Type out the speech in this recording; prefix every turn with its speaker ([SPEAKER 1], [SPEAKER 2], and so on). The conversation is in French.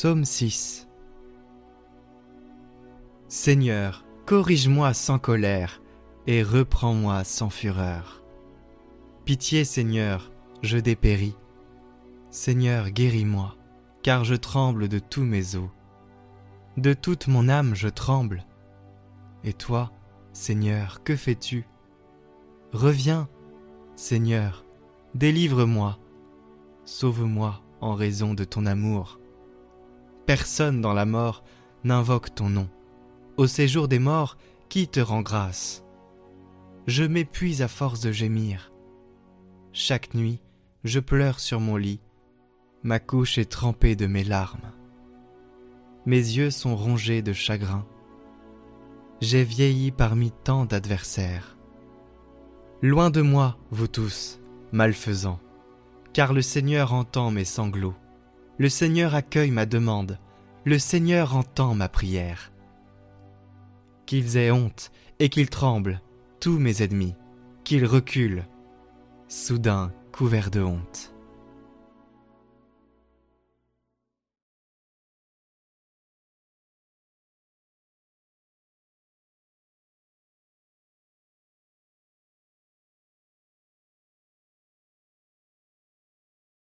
[SPEAKER 1] Psaume 6 Seigneur, corrige-moi sans colère et reprends-moi sans fureur. Pitié, Seigneur, je dépéris. Seigneur, guéris-moi, car je tremble de tous mes os. De toute mon âme je tremble. Et toi, Seigneur, que fais-tu? Reviens, Seigneur, délivre-moi, sauve-moi en raison de ton amour personne dans la mort n'invoque ton nom. Au séjour des morts, qui te rend grâce? Je m'épuise à force de gémir. Chaque nuit, je pleure sur mon lit, ma couche est trempée de mes larmes. Mes yeux sont rongés de chagrin. J'ai vieilli parmi tant d'adversaires. Loin de moi, vous tous, malfaisants, car le Seigneur entend mes sanglots. Le Seigneur accueille ma demande, le Seigneur entend ma prière. Qu'ils aient honte et qu'ils tremblent, tous mes ennemis, qu'ils reculent, soudain couverts de honte.